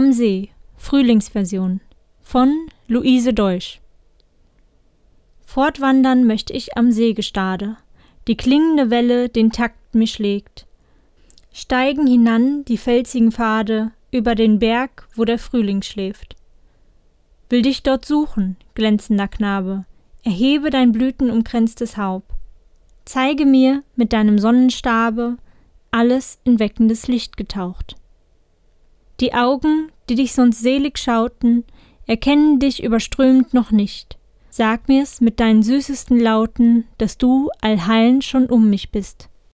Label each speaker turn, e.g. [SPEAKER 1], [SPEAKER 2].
[SPEAKER 1] Am See, Frühlingsversion von Luise Deutsch. Fortwandern möchte ich am Seegestade, die klingende Welle den Takt mir schlägt. Steigen hinan die felsigen Pfade über den Berg, wo der Frühling schläft. Will dich dort suchen, glänzender Knabe, erhebe dein blütenumkränztes Haupt. Zeige mir mit deinem Sonnenstabe alles in weckendes Licht getaucht. Die Augen, die dich sonst selig schauten, erkennen dich überströmt noch nicht. Sag mir's mit deinen süßesten Lauten, dass du allhallen schon um mich bist.